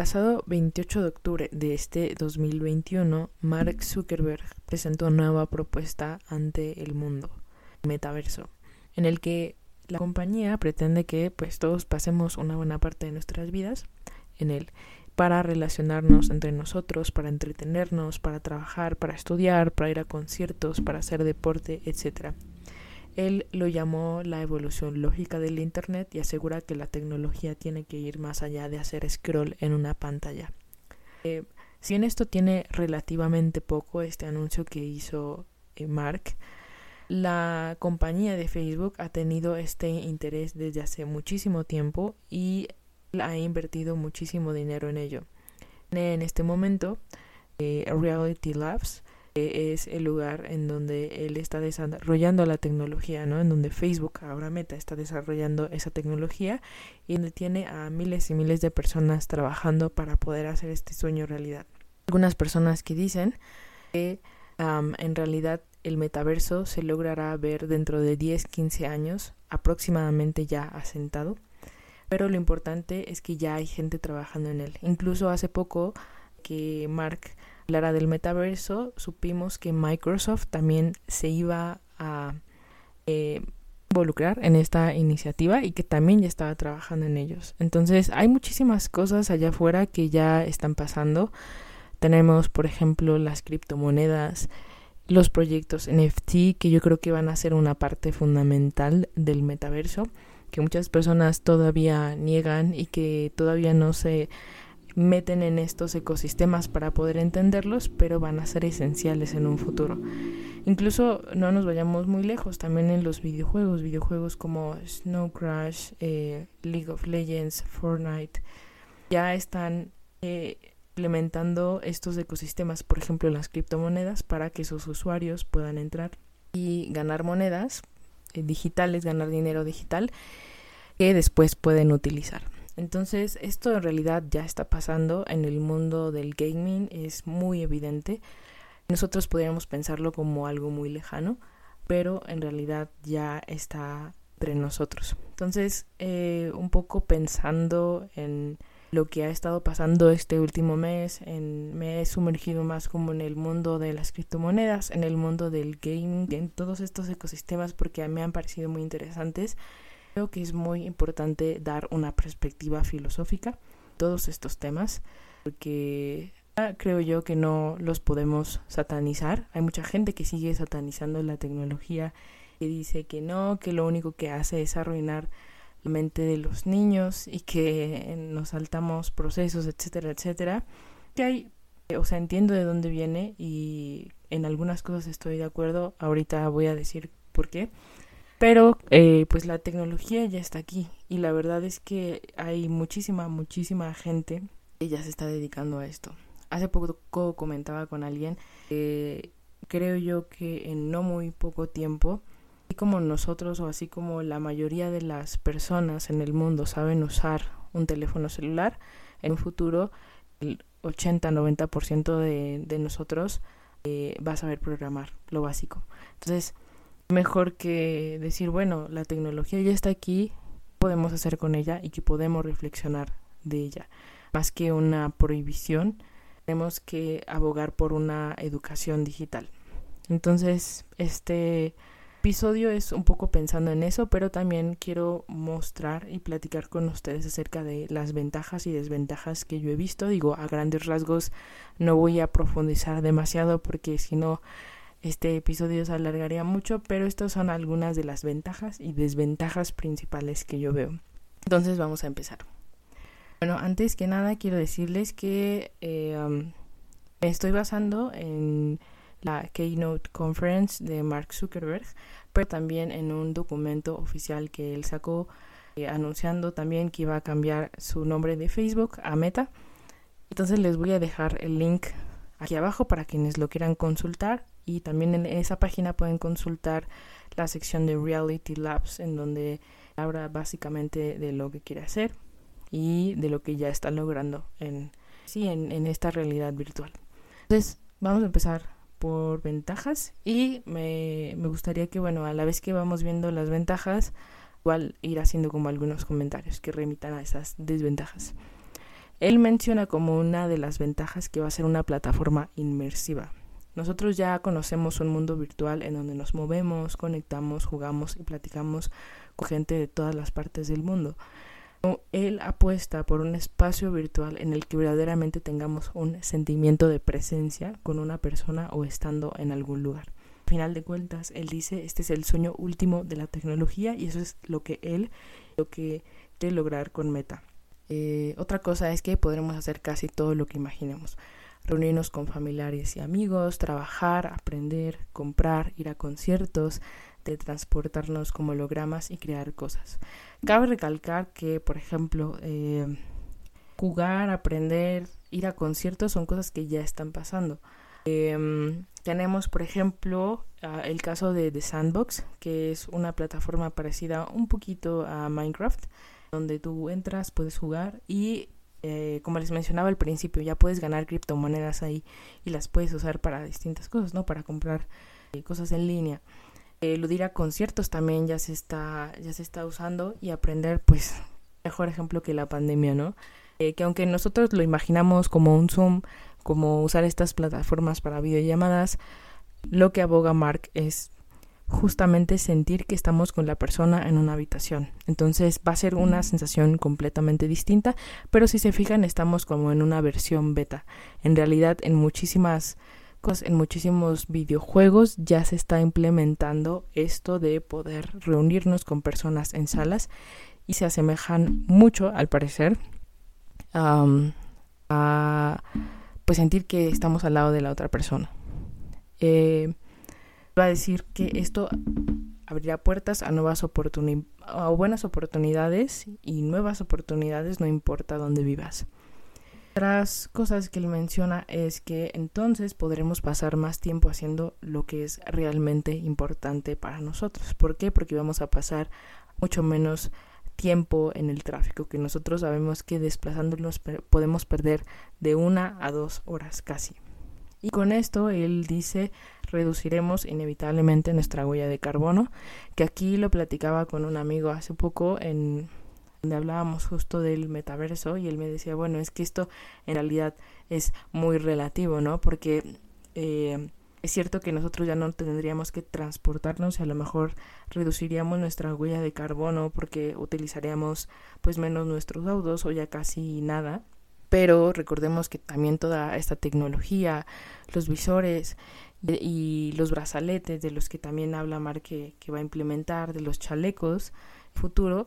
Pasado 28 de octubre de este 2021, Mark Zuckerberg presentó una nueva propuesta ante el mundo, metaverso, en el que la compañía pretende que pues todos pasemos una buena parte de nuestras vidas en él para relacionarnos entre nosotros, para entretenernos, para trabajar, para estudiar, para ir a conciertos, para hacer deporte, etc. Él lo llamó la evolución lógica del Internet y asegura que la tecnología tiene que ir más allá de hacer scroll en una pantalla. Eh, si en esto tiene relativamente poco este anuncio que hizo eh, Mark, la compañía de Facebook ha tenido este interés desde hace muchísimo tiempo y ha invertido muchísimo dinero en ello. En este momento, eh, Reality Labs es el lugar en donde él está desarrollando la tecnología, ¿no? En donde Facebook, ahora Meta, está desarrollando esa tecnología y donde tiene a miles y miles de personas trabajando para poder hacer este sueño realidad. Algunas personas que dicen que en realidad el metaverso se logrará ver dentro de 10, 15 años, aproximadamente ya asentado, pero lo importante es que ya hay gente trabajando en él. Incluso hace poco que Mark hablara del metaverso, supimos que Microsoft también se iba a eh, involucrar en esta iniciativa y que también ya estaba trabajando en ellos. Entonces hay muchísimas cosas allá afuera que ya están pasando. Tenemos, por ejemplo, las criptomonedas, los proyectos NFT, que yo creo que van a ser una parte fundamental del metaverso, que muchas personas todavía niegan y que todavía no se meten en estos ecosistemas para poder entenderlos, pero van a ser esenciales en un futuro. Incluso no nos vayamos muy lejos, también en los videojuegos, videojuegos como Snow Crash, eh, League of Legends, Fortnite, ya están eh, implementando estos ecosistemas, por ejemplo las criptomonedas, para que sus usuarios puedan entrar y ganar monedas eh, digitales, ganar dinero digital que después pueden utilizar. Entonces, esto en realidad ya está pasando en el mundo del gaming, es muy evidente. Nosotros podríamos pensarlo como algo muy lejano, pero en realidad ya está entre nosotros. Entonces, eh, un poco pensando en lo que ha estado pasando este último mes, en, me he sumergido más como en el mundo de las criptomonedas, en el mundo del gaming, en todos estos ecosistemas porque me han parecido muy interesantes Creo que es muy importante dar una perspectiva filosófica todos estos temas, porque creo yo que no los podemos satanizar. Hay mucha gente que sigue satanizando la tecnología y dice que no, que lo único que hace es arruinar la mente de los niños y que nos saltamos procesos, etcétera, etcétera. Que hay, o sea, entiendo de dónde viene y en algunas cosas estoy de acuerdo. Ahorita voy a decir por qué. Pero eh, pues la tecnología ya está aquí y la verdad es que hay muchísima, muchísima gente que ya se está dedicando a esto. Hace poco comentaba con alguien que creo yo que en no muy poco tiempo, así como nosotros o así como la mayoría de las personas en el mundo saben usar un teléfono celular, en un futuro el 80-90% de, de nosotros eh, va a saber programar lo básico. Entonces, mejor que decir, bueno, la tecnología ya está aquí, podemos hacer con ella y que podemos reflexionar de ella. Más que una prohibición, tenemos que abogar por una educación digital. Entonces, este episodio es un poco pensando en eso, pero también quiero mostrar y platicar con ustedes acerca de las ventajas y desventajas que yo he visto. Digo, a grandes rasgos no voy a profundizar demasiado porque si no este episodio se alargaría mucho, pero estas son algunas de las ventajas y desventajas principales que yo veo. Entonces vamos a empezar. Bueno, antes que nada quiero decirles que eh, um, me estoy basando en la Keynote Conference de Mark Zuckerberg, pero también en un documento oficial que él sacó eh, anunciando también que iba a cambiar su nombre de Facebook a Meta. Entonces les voy a dejar el link aquí abajo para quienes lo quieran consultar y también en esa página pueden consultar la sección de Reality Labs en donde habla básicamente de lo que quiere hacer y de lo que ya está logrando en, sí, en, en esta realidad virtual. Entonces, vamos a empezar por ventajas y me, me, gustaría que, bueno, a la vez que vamos viendo las ventajas, igual ir haciendo como algunos comentarios que remitan a esas desventajas. Él menciona como una de las ventajas que va a ser una plataforma inmersiva. Nosotros ya conocemos un mundo virtual en donde nos movemos, conectamos, jugamos y platicamos con gente de todas las partes del mundo. Él apuesta por un espacio virtual en el que verdaderamente tengamos un sentimiento de presencia con una persona o estando en algún lugar. Al final de cuentas, él dice, este es el sueño último de la tecnología y eso es lo que él, lo que quiere lograr con Meta. Eh, otra cosa es que podremos hacer casi todo lo que imaginemos. Reunirnos con familiares y amigos, trabajar, aprender, comprar, ir a conciertos, de transportarnos como hologramas y crear cosas. Cabe recalcar que, por ejemplo, eh, jugar, aprender, ir a conciertos son cosas que ya están pasando. Em, tenemos, por ejemplo, el caso de The Sandbox, que es una plataforma parecida un poquito a Minecraft, donde tú entras, puedes jugar y, eh, como les mencionaba al principio, ya puedes ganar criptomonedas ahí y las puedes usar para distintas cosas, ¿no? Para comprar eh, cosas en línea. Eh, ir a conciertos también ya se está ya se está usando y aprender pues mejor ejemplo que la pandemia no eh, que aunque nosotros lo imaginamos como un zoom como usar estas plataformas para videollamadas lo que aboga Mark es justamente sentir que estamos con la persona en una habitación. Entonces va a ser una sensación completamente distinta, pero si se fijan estamos como en una versión beta. En realidad en muchísimas en muchísimos videojuegos ya se está implementando esto de poder reunirnos con personas en salas y se asemejan mucho, al parecer, a pues sentir que estamos al lado de la otra persona. Eh, va a decir que esto abrirá puertas a nuevas oportunidades, a buenas oportunidades y nuevas oportunidades no importa dónde vivas. Otras cosas que él menciona es que entonces podremos pasar más tiempo haciendo lo que es realmente importante para nosotros. ¿Por qué? Porque vamos a pasar mucho menos tiempo en el tráfico, que nosotros sabemos que desplazándonos podemos perder de una a dos horas casi. Y con esto él dice reduciremos inevitablemente nuestra huella de carbono, que aquí lo platicaba con un amigo hace poco en donde hablábamos justo del metaverso y él me decía, bueno, es que esto en realidad es muy relativo, ¿no? Porque eh, es cierto que nosotros ya no tendríamos que transportarnos y a lo mejor reduciríamos nuestra huella de carbono porque utilizaríamos pues menos nuestros autos o ya casi nada. Pero recordemos que también toda esta tecnología, los visores y los brazaletes de los que también habla Mar que, va a implementar, de los chalecos futuro,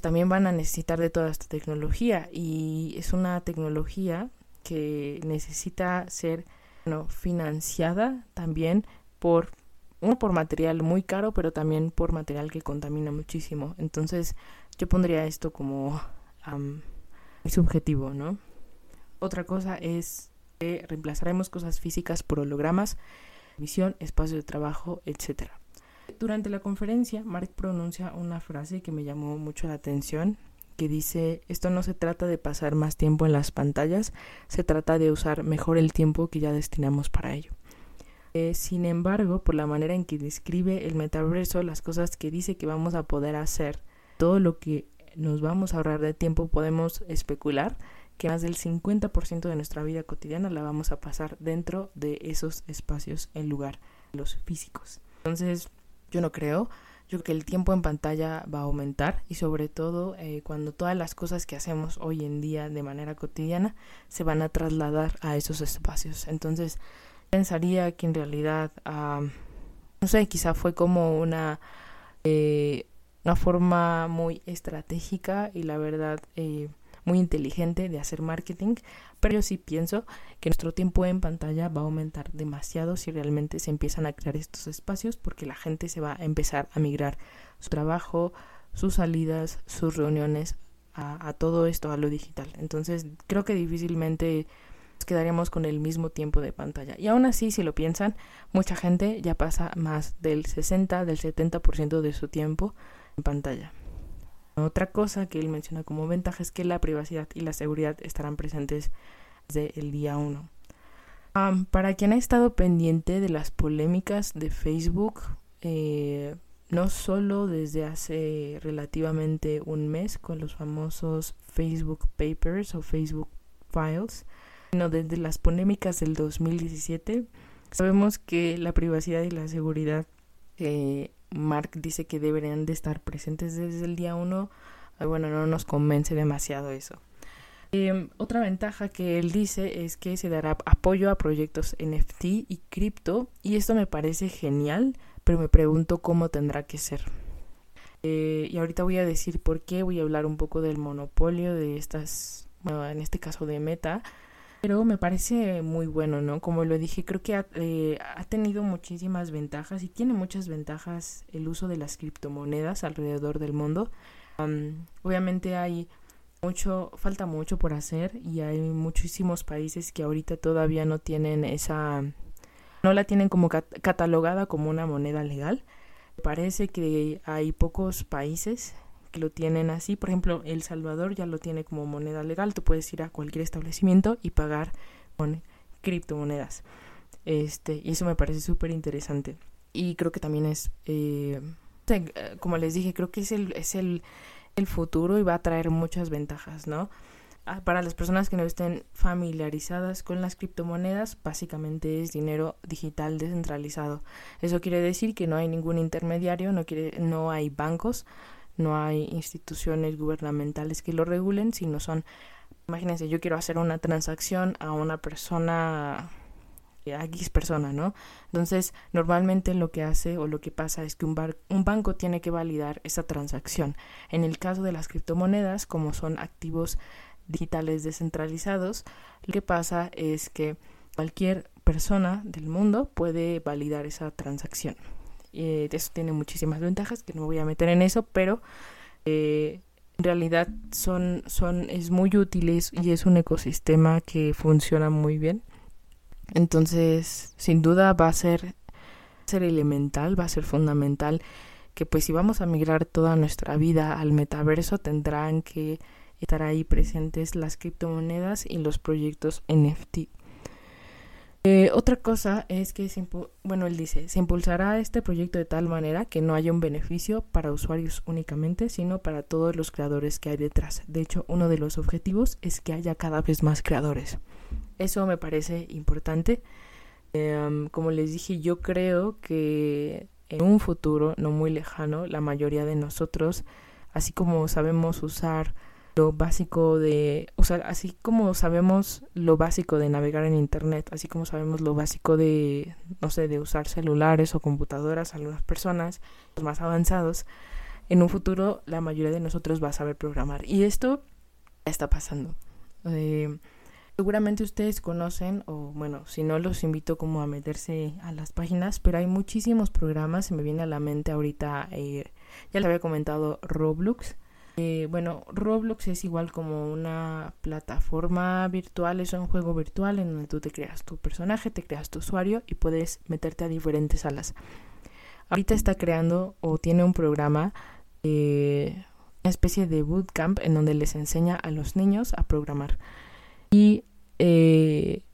también van a necesitar de toda esta tecnología. Y es una tecnología que necesita ser bueno, financiada también por uno por material muy caro pero también por material que contamina muchísimo. Entonces yo pondría esto como subjetivo no otra cosa es reemplazaremos cosas físicas por hologramas visión espacio de trabajo etcétera durante la conferencia, Mark pronuncia una frase que me llamó mucho la atención, que dice, esto no se trata de pasar más tiempo en las pantallas, se trata de usar mejor el tiempo que ya destinamos para ello. Eh, sin embargo, por la manera en que describe el metaverso, las cosas que dice que vamos a poder hacer, todo lo que nos vamos a ahorrar de tiempo, podemos especular que más del 50% de nuestra vida cotidiana la vamos a pasar dentro de esos espacios en lugar de los físicos. Entonces, yo no creo. Yo creo que el tiempo en pantalla va a aumentar y sobre todo eh, cuando todas las cosas que hacemos hoy en día de manera cotidiana se van a trasladar a esos espacios. Entonces pensaría que en realidad, no sé, quizá fue como una, eh, una forma muy estratégica y la verdad eh, muy inteligente de hacer marketing, pero yo sí pienso que nuestro tiempo en pantalla va a aumentar demasiado si realmente se empiezan a crear estos espacios porque la gente se va a empezar a migrar su trabajo, sus salidas, sus reuniones a, todo esto, a lo digital. Entonces creo que difícilmente nos quedaremos con el mismo tiempo de pantalla. Y aún así, si lo piensan, mucha gente ya pasa más del 60, del 70% de su tiempo en pantalla. Otra cosa que él menciona como ventaja es que la privacidad y la seguridad estarán presentes desde el día 1. para quien ha estado pendiente de las polémicas de Facebook, eh, no solo desde hace relativamente un mes con los famosos Facebook Papers o Facebook Files, sino desde las polémicas del 2017. Sabemos que la privacidad y la seguridad que Mark dice que deberían de estar presentes desde el día uno, bueno, no nos convence demasiado eso. Em, otra ventaja que él dice es que se dará apoyo a proyectos NFT y cripto y esto me parece genial, pero me pregunto cómo tendrá que ser. Eh, y ahorita voy a decir por qué, voy a hablar un poco del monopolio de estas, bueno, en este caso de Meta, pero me parece muy bueno, ¿no? Como lo dije, creo que ha, eh, ha tenido muchísimas ventajas y tiene muchas ventajas el uso de las criptomonedas alrededor del mundo. obviamente hay mucho, falta mucho por hacer y hay muchísimos países que ahorita todavía no tienen esa, no la tienen como catalogada como una moneda legal. Parece que hay pocos países que lo tienen así. Por ejemplo, El Salvador ya lo tiene como moneda legal. Tú puedes ir a cualquier establecimiento y pagar con criptomonedas. Este, y eso me parece súper interesante. Y creo que también es, eh, como les dije, creo que es el, es el, el futuro y va a traer muchas ventajas, ¿no? Ah, para las personas que no estén familiarizadas con las criptomonedas, básicamente es dinero digital descentralizado. Eso quiere decir que no hay ningún intermediario, no, quiere, no hay bancos, no hay instituciones gubernamentales que lo regulen, sino son, imagínense, yo quiero hacer una transacción a una persona a X persona, ¿no? Entonces, normalmente lo que hace o lo que pasa es que un, un banco tiene que validar esa transacción. En el caso de las criptomonedas, como son activos digitales descentralizados, lo que pasa es que cualquier persona del mundo puede validar esa transacción. Eh, eso tiene muchísimas ventajas, que no voy a meter en eso, pero eh, en realidad son, son, es muy útil y es un ecosistema que funciona muy bien. Entonces, sin duda va a ser, ser elemental, va a ser fundamental que pues si vamos a migrar toda nuestra vida al metaverso tendrán que estar ahí presentes las criptomonedas y los proyectos NFT. Eh, otra cosa es que, bueno, él dice, se impulsará este proyecto de tal manera que no haya un beneficio para usuarios únicamente, sino para todos los creadores que hay detrás. De hecho, uno de los objetivos es que haya cada vez más creadores. Eso me parece importante. Em, como les dije, yo creo que en un futuro no muy lejano, la mayoría de nosotros, así como sabemos usar lo básico de, o sea, así como sabemos lo básico de navegar en internet, así como sabemos lo básico de, no sé, de usar celulares o computadoras, algunas personas, los más avanzados, en un futuro la mayoría de nosotros va a saber programar. Y esto está pasando. Eh, seguramente ustedes conocen, o bueno, si no los invito como a meterse a las páginas, pero hay muchísimos programas, se me viene a la mente ahorita, eh, ya les había comentado Roblox eh, bueno, Roblox es igual como una plataforma virtual, es un juego virtual en donde tú te creas tu personaje, te creas tu usuario y puedes meterte a diferentes salas. Ahorita está creando o tiene un programa, eh, una especie de bootcamp en donde les enseña a los niños a programar. Y eh,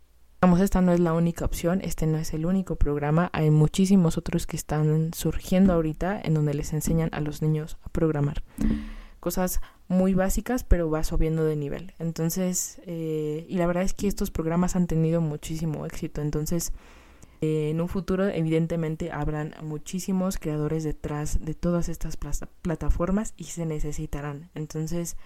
Vamos, esta no es la única opción, este no es el único programa, hay muchísimos otros que están surgiendo ahorita en donde les enseñan a los niños a programar cosas muy básicas, pero va subiendo de nivel. Entonces, eh, y la verdad es que estos programas han tenido muchísimo éxito. Entonces, eh, en un futuro, evidentemente, habrán muchísimos creadores detrás de todas estas plataformas y se necesitarán. Entonces,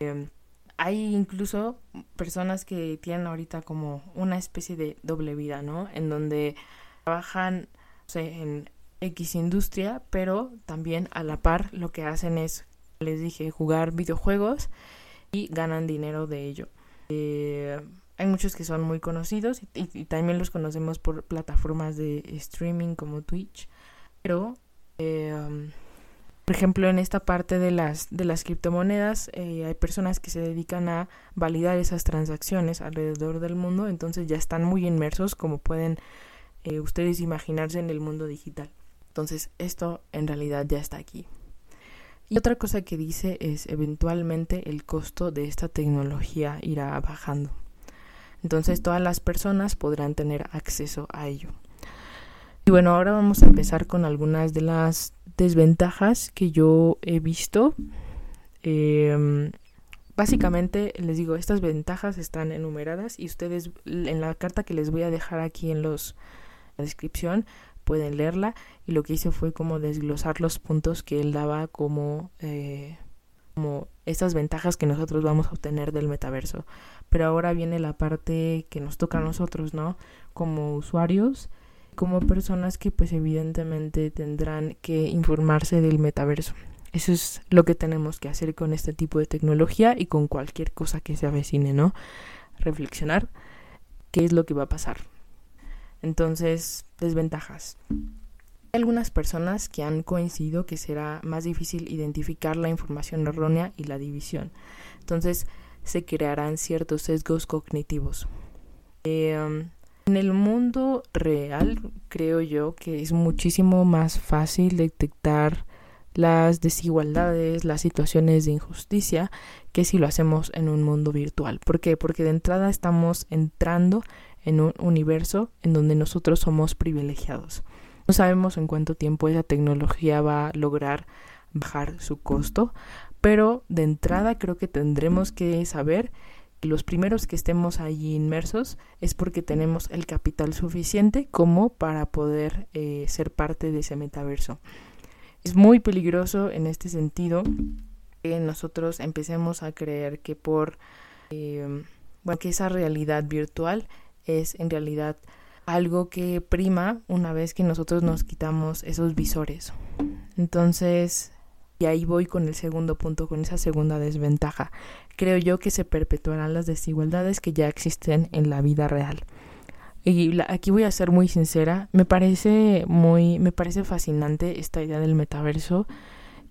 em, hay incluso personas que tienen ahorita como una especie de doble vida, ¿no? En donde trabajan en X industria, pero también a la par lo que hacen es les dije, jugar videojuegos y ganan dinero de ello. Eh, hay muchos que son muy conocidos y, también los conocemos por plataformas de streaming como Twitch. Pero, eh, por ejemplo, en esta parte de las, de las criptomonedas eh, hay personas que se dedican a validar esas transacciones alrededor del mundo, entonces ya están muy inmersos como pueden ustedes imaginarse en el mundo digital. Entonces esto en realidad ya está aquí. Y otra cosa que dice es eventualmente el costo de esta tecnología irá bajando. Entonces todas las personas podrán tener acceso a ello. Y bueno, ahora vamos a empezar con algunas de las desventajas que yo he visto. Em, básicamente les digo, estas ventajas están enumeradas y ustedes en la carta que les voy a dejar aquí en los la descripción pueden leerla y lo que hice fue como desglosar los puntos que él daba como eh, como estas ventajas que nosotros vamos a obtener del metaverso. Pero ahora viene la parte que nos toca a nosotros, ¿no? Como usuarios, como personas que pues evidentemente tendrán que informarse del metaverso. Eso es lo que tenemos que hacer con este tipo de tecnología y con cualquier cosa que se avecine, ¿no? Reflexionar qué es lo que va a pasar. Entonces, desventajas. Hay algunas personas que han coincidido que será más difícil identificar la información errónea y la división. Entonces, se crearán ciertos sesgos cognitivos. Eh, en el mundo real, creo yo que es muchísimo más fácil detectar las desigualdades, las situaciones de injusticia, que si lo hacemos en un mundo virtual. ¿Por qué? Porque de entrada estamos entrando en un universo en donde nosotros somos privilegiados. No sabemos en cuánto tiempo esa tecnología va a lograr bajar su costo, pero de entrada creo que tendremos que saber que los primeros que estemos allí inmersos es porque tenemos el capital suficiente como para poder eh, ser parte de ese metaverso. Es muy peligroso en este sentido que nosotros empecemos a creer que por eh, bueno, que esa realidad virtual es en realidad algo que prima una vez que nosotros nos quitamos esos visores. Entonces, y ahí voy con el segundo punto, con esa segunda desventaja. Creo yo que se perpetuarán las desigualdades que ya existen en la vida real. Y aquí voy a ser muy sincera, me parece muy, me parece fascinante esta idea del metaverso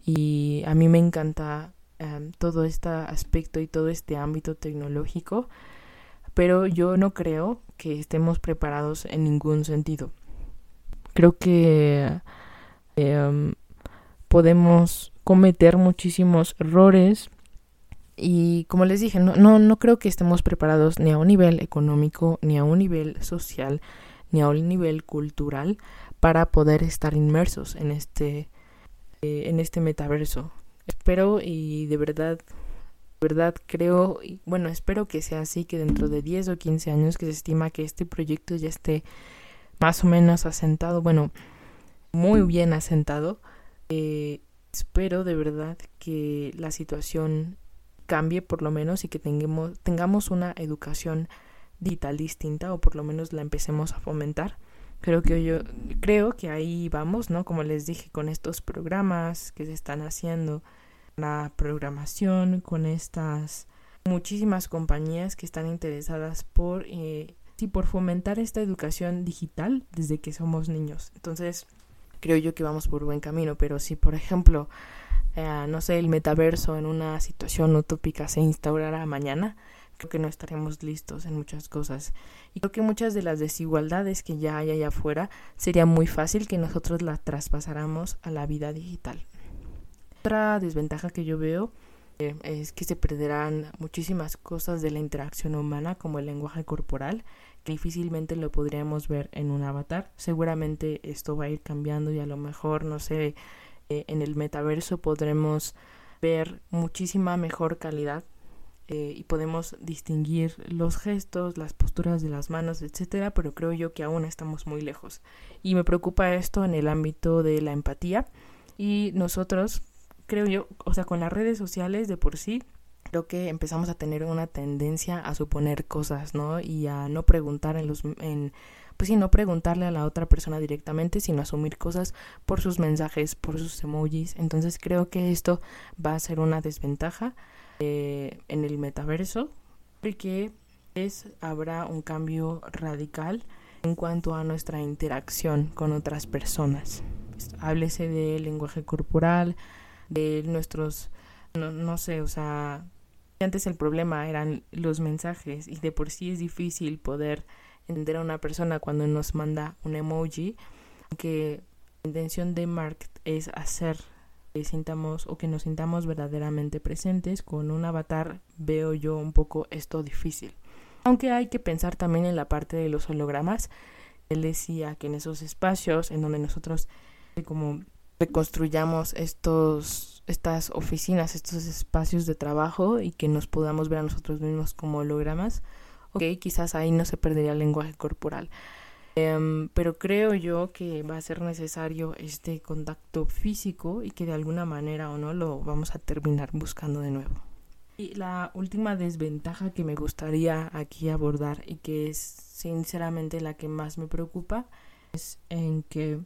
y a mí me encanta em, todo este aspecto y todo este ámbito tecnológico, pero yo no creo que estemos preparados en ningún sentido. Creo que em, podemos cometer muchísimos errores y como les dije, no, no, no creo que estemos preparados ni a un nivel económico, ni a un nivel social, ni a un nivel cultural para poder estar inmersos en este, eh, en este metaverso. Espero y de verdad, verdad creo, y bueno, espero que sea así, que dentro de 10 o 15 años que se estima que este proyecto ya esté más o menos asentado, bueno, muy bien asentado. Eh, espero de verdad que la situación cambie por lo menos y que tengamos, tengamos una educación digital distinta o por lo menos la empecemos a fomentar. Creo que yo creo que ahí vamos, ¿no? Como les dije con estos programas que se están haciendo, la programación con estas muchísimas compañías que están interesadas por eh, sí, por fomentar esta educación digital desde que somos niños. Entonces, creo yo que vamos por buen camino, pero si por ejemplo eh, no sé, el metaverso en una situación utópica se instaurara mañana, creo que no estaríamos listos en muchas cosas. Y creo que muchas de las desigualdades que ya hay allá afuera sería muy fácil que nosotros las traspasáramos a la vida digital. Otra desventaja que yo veo eh, es que se perderán muchísimas cosas de la interacción humana como el lenguaje corporal que difícilmente lo podríamos ver en un avatar. Seguramente esto va a ir cambiando y a lo mejor, no sé, eh, en el metaverso podremos ver muchísima mejor calidad eh, y podemos distinguir los gestos, las posturas de las manos, etcétera, pero creo yo que aún estamos muy lejos. Y me preocupa esto en el ámbito de la empatía y nosotros, creo yo, o sea, con las redes sociales de por sí, creo que empezamos a tener una tendencia a suponer cosas, ¿no? Y a no preguntar en los en pues sí, no preguntarle a la otra persona directamente, sino asumir cosas por sus mensajes, por sus emojis. Entonces creo que esto va a ser una desventaja eh, en el metaverso, porque es, habrá un cambio radical en cuanto a nuestra interacción con otras personas. Háblese del lenguaje corporal, de nuestros, no, no sé, o sea, antes el problema eran los mensajes y de por sí es difícil poder entender a una persona cuando nos manda un emoji, que la intención de Mark es hacer que sintamos o que nos sintamos verdaderamente presentes con un avatar, veo yo un poco esto difícil. Aunque hay que pensar también en la parte de los hologramas. Él decía que en esos espacios en donde nosotros como reconstruyamos estos, estas oficinas, estos espacios de trabajo y que nos podamos ver a nosotros mismos como hologramas, ok, quizás ahí no se perdería el lenguaje corporal. Em, pero creo yo que va a ser necesario este contacto físico y que de alguna manera o no lo vamos a terminar buscando de nuevo. Y la última desventaja que me gustaría aquí abordar y que es sinceramente la que más me preocupa es en que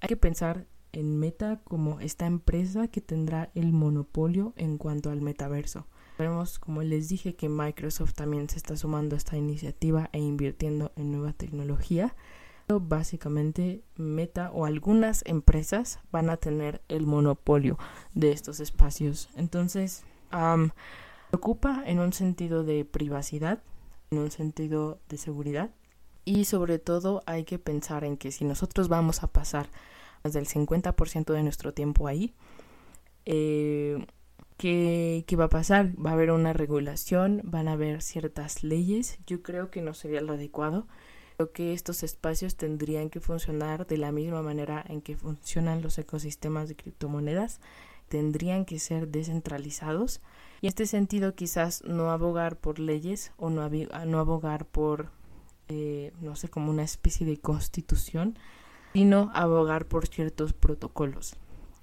hay que pensar en Meta como esta empresa que tendrá el monopolio en cuanto al metaverso. Vemos, como les dije, que Microsoft también se está sumando a esta iniciativa e invirtiendo en nueva tecnología. Básicamente, Meta o algunas empresas van a tener el monopolio de estos espacios. Entonces, preocupa en un sentido de privacidad, en un sentido de seguridad. Y sobre todo hay que pensar en que si nosotros vamos a pasar más del 50% de nuestro tiempo ahí, eh, ¿qué, va a pasar? Va a haber una regulación, van a haber ciertas leyes. Yo creo que no sería lo adecuado. Creo que estos espacios tendrían que funcionar de la misma manera en que funcionan los ecosistemas de criptomonedas. Tendrían que ser descentralizados. Y en este sentido quizás no abogar por leyes o no, no abogar por, eh, no sé, como una especie de constitución, sino abogar por ciertos protocolos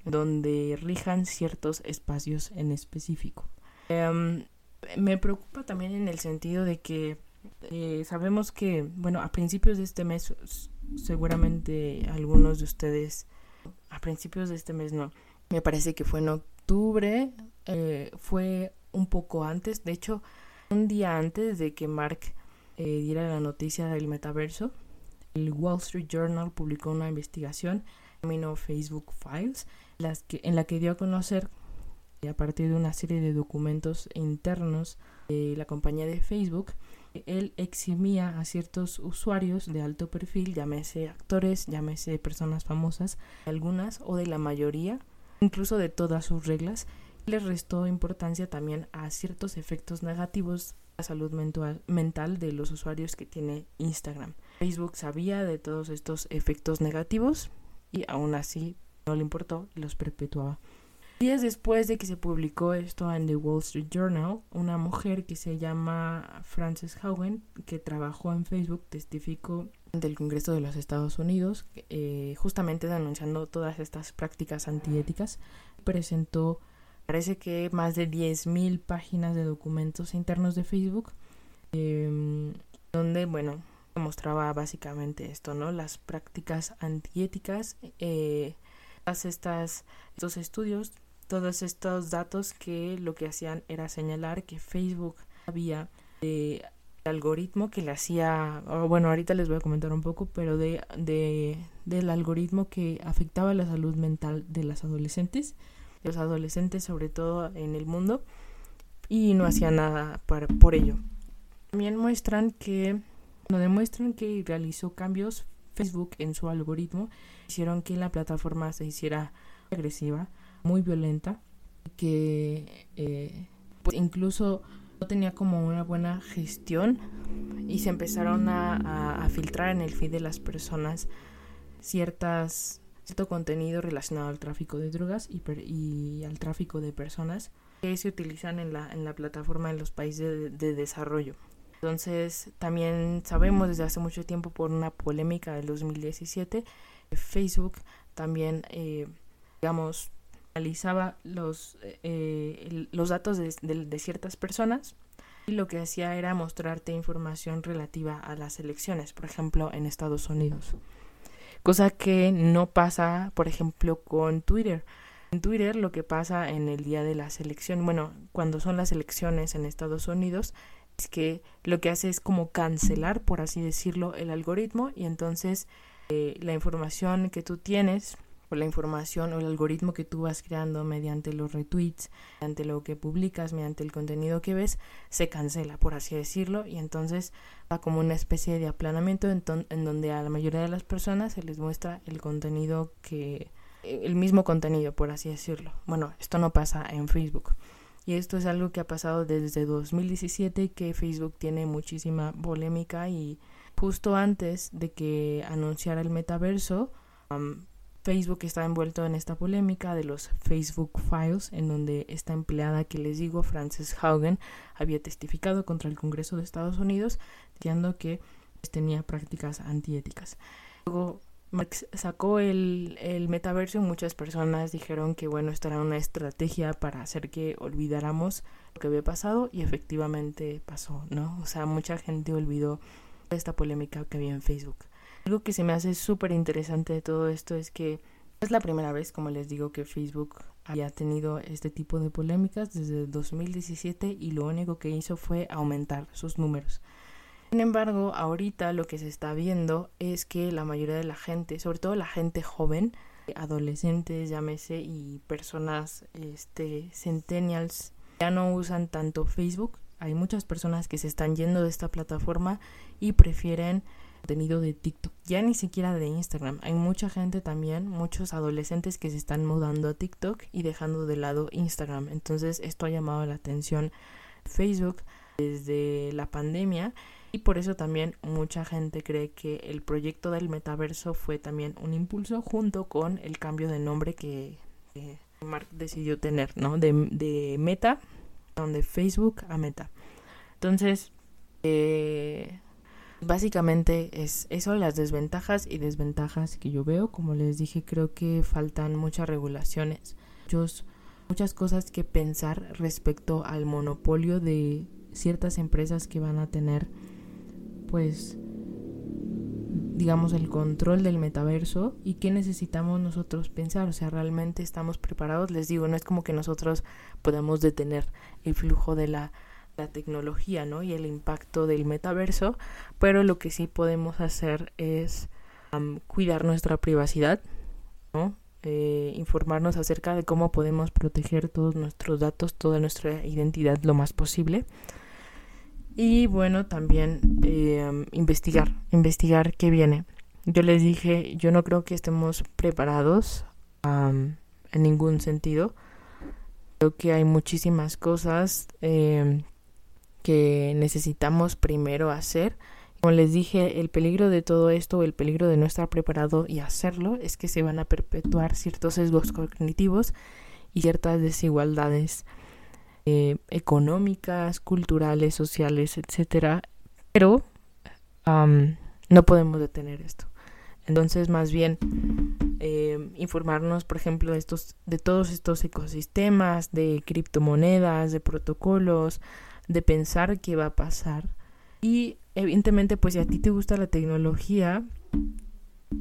donde rijan ciertos espacios en específico. Em, me preocupa también en el sentido de que eh, sabemos que, bueno, a principios de este mes, seguramente algunos de ustedes, a principios de este mes no, me parece que fue en octubre, eh, fue un poco antes, de hecho, un día antes de que Mark eh, diera la noticia del metaverso, el Wall Street Journal publicó una investigación Facebook Files, en la que dio a conocer a partir de una serie de documentos internos de la compañía de Facebook, él eximía a ciertos usuarios de alto perfil, llámese actores, llámese personas famosas, algunas o de la mayoría, incluso de todas sus reglas, le restó importancia también a ciertos efectos negativos a la salud mental de los usuarios que tiene Instagram. Facebook sabía de todos estos efectos negativos y aún así no le importó y los perpetuaba. Días después de que se publicó esto en The Wall Street Journal, una mujer que se llama Frances Haugen, que trabajó en Facebook, testificó del Congreso de los Estados Unidos, eh, justamente denunciando todas estas prácticas antiéticas. Presentó, parece que más de 10.000 páginas de documentos internos de Facebook, em, donde, bueno, mostraba básicamente esto, ¿no? Las prácticas antiéticas. Eh, estas, estos estudios, todos estos datos que lo que hacían era señalar que Facebook había de algoritmo que le hacía, bueno, ahorita les voy a comentar un poco, pero de, de, del algoritmo que afectaba la salud mental de las adolescentes, los adolescentes sobre todo en el mundo, y no hacía nada para, por ello. También muestran que, no demuestran que realizó cambios Facebook en su algoritmo hicieron que la plataforma se hiciera agresiva, muy violenta, que eh, pues incluso no tenía como una buena gestión y se empezaron a, filtrar en el feed de las personas ciertas cierto contenido relacionado al tráfico de drogas y, al tráfico de personas que se utilizan en la, en la plataforma en los países de desarrollo. Entonces, también sabemos desde hace mucho tiempo por una polémica del 2017, Facebook también, eh, digamos, analizaba los, eh, los datos de, de, ciertas personas y lo que hacía era mostrarte información relativa a las elecciones, por ejemplo, en Estados Unidos. Cosa que no pasa, por ejemplo, con Twitter. En Twitter lo que pasa en el día de las elecciones, bueno, cuando son las elecciones en Estados Unidos, que lo que hace es como cancelar, por así decirlo, el algoritmo y entonces eh, la información que tú tienes o la información o el algoritmo que tú vas creando mediante los retweets, mediante lo que publicas, mediante el contenido que ves, se cancela, por así decirlo, y entonces va como una especie de aplanamiento en, en donde a la mayoría de las personas se les muestra el contenido que, el mismo contenido, por así decirlo. Bueno, esto no pasa en Facebook. Esto es algo que ha pasado desde 2017 que Facebook tiene muchísima polémica y justo antes de que anunciara el metaverso, Facebook está envuelto en esta polémica de los Facebook Files, en donde esta empleada que les digo, Frances Haugen, había testificado contra el Congreso de Estados Unidos diciendo que pues, tenía prácticas antiéticas. Luego Marx sacó el, el metaverso y muchas personas dijeron que bueno, esta era una estrategia para hacer que olvidáramos lo que había pasado y efectivamente pasó, ¿no? O sea, mucha gente olvidó esta polémica que había en Facebook. Algo que se me hace súper interesante de todo esto es que es la primera vez, como les digo, que Facebook había tenido este tipo de polémicas desde 2017 y lo único que hizo fue aumentar sus números. Sin embargo, ahorita lo que se está viendo es que la mayoría de la gente, sobre todo la gente joven, adolescentes, llámese, y personas este, centennials, ya no usan tanto Facebook. Hay muchas personas que se están yendo de esta plataforma y prefieren contenido de TikTok, ya ni siquiera de Instagram. Hay mucha gente también, muchos adolescentes que se están mudando a TikTok y dejando de lado Instagram. Entonces esto ha llamado la atención Facebook desde la pandemia y por eso también mucha gente cree que el proyecto del metaverso fue también un impulso junto con el cambio de nombre que, Mark decidió tener, ¿no? De, de Meta, de Facebook a Meta. Entonces, eh, Básicamente es eso, las desventajas y desventajas que yo veo. Como les dije, creo que faltan muchas regulaciones, muchos, muchas cosas que pensar respecto al monopolio de ciertas empresas que van a tener, pues, digamos, el control del metaverso y qué necesitamos nosotros pensar. O sea, realmente estamos preparados. Les digo, no es como que nosotros podamos detener el flujo de la la tecnología ¿no? y el impacto del metaverso, pero lo que sí podemos hacer es cuidar nuestra privacidad, ¿no? Eh, informarnos acerca de cómo podemos proteger todos nuestros datos, toda nuestra identidad lo más posible. Y bueno, también eh, investigar, investigar qué viene. Yo les dije, yo no creo que estemos preparados en ningún sentido. Creo que hay muchísimas cosas eh, que necesitamos primero hacer. Como les dije, el peligro de todo esto, el peligro de no estar preparado y hacerlo, es que se van a perpetuar ciertos sesgos cognitivos y ciertas desigualdades eh, económicas, culturales, sociales, etcétera. Pero no podemos detener esto. Entonces, más bien, eh, informarnos, por ejemplo, de, estos, de todos estos ecosistemas, de criptomonedas, de protocolos, de pensar qué va a pasar. Y evidentemente, pues si a ti te gusta la tecnología,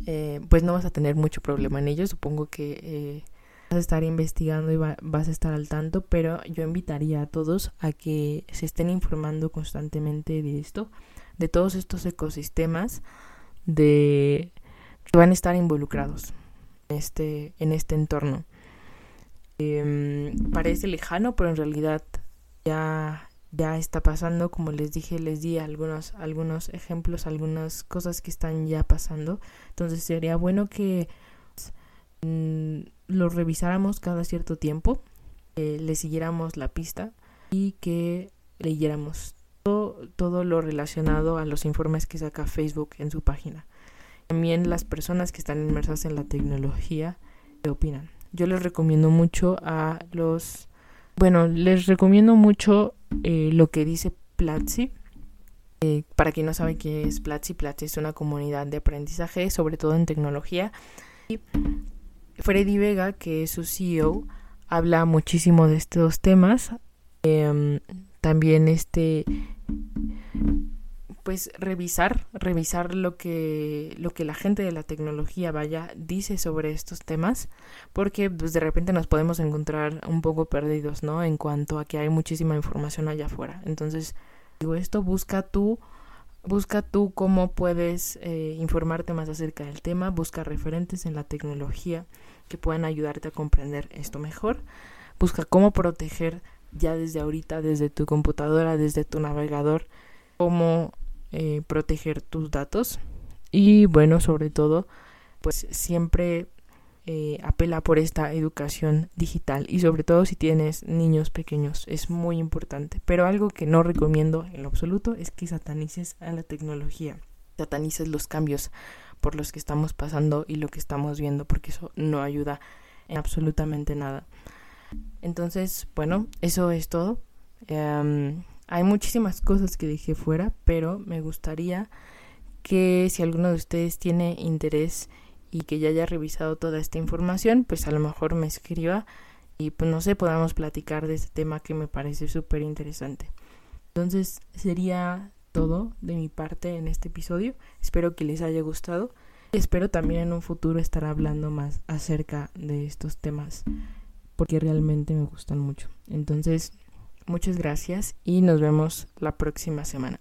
eh, pues no vas a tener mucho problema en ello. Supongo que vas a estar investigando y vas a estar al tanto, pero yo invitaría a todos a que se estén informando constantemente de esto, de todos estos ecosistemas, de que van a estar involucrados en este, en este entorno. Em, parece lejano, pero en realidad ya ya está pasando, como les dije, les di algunos, algunos ejemplos, algunas cosas que están ya pasando. Entonces sería bueno que mm, lo revisáramos cada cierto tiempo, le siguiéramos la pista y que leyéramos todo, todo lo relacionado a los informes que saca Facebook en su página. También las personas que están inmersas en la tecnología, ¿qué opinan? Yo les recomiendo mucho a los... Bueno, les recomiendo mucho eh, lo que dice Platzi. Eh, para quien no sabe qué es Platzi, Platzi es una comunidad de aprendizaje, sobre todo en tecnología. Y Freddy Vega, que es su CEO, habla muchísimo de estos temas. Em, también este pues revisar, revisar lo que, lo que la gente de la tecnología vaya dice sobre estos temas, porque pues, de repente nos podemos encontrar un poco perdidos, ¿no? En cuanto a que hay muchísima información allá afuera. Entonces, digo esto, busca tú, busca tú cómo puedes eh, informarte más acerca del tema, busca referentes en la tecnología que puedan ayudarte a comprender esto mejor, busca cómo proteger ya desde ahorita, desde tu computadora, desde tu navegador, cómo eh, proteger tus datos y bueno, sobre todo, pues siempre eh, apela por esta educación digital y sobre todo si tienes niños pequeños es muy importante. Pero algo que no recomiendo en lo absoluto es que satanices a la tecnología. Satanices los cambios por los que estamos pasando y lo que estamos viendo, porque eso no ayuda en absolutamente nada. Entonces, bueno, eso es todo. Em, hay muchísimas cosas que dejé fuera, pero me gustaría que si alguno de ustedes tiene interés y que ya haya revisado toda esta información, pues a lo mejor me escriba y pues no sé, podamos platicar de este tema que me parece súper interesante. Entonces sería todo de mi parte en este episodio. Espero que les haya gustado. Espero también en un futuro estar hablando más acerca de estos temas porque realmente me gustan mucho. Entonces, muchas gracias y nos vemos la próxima semana.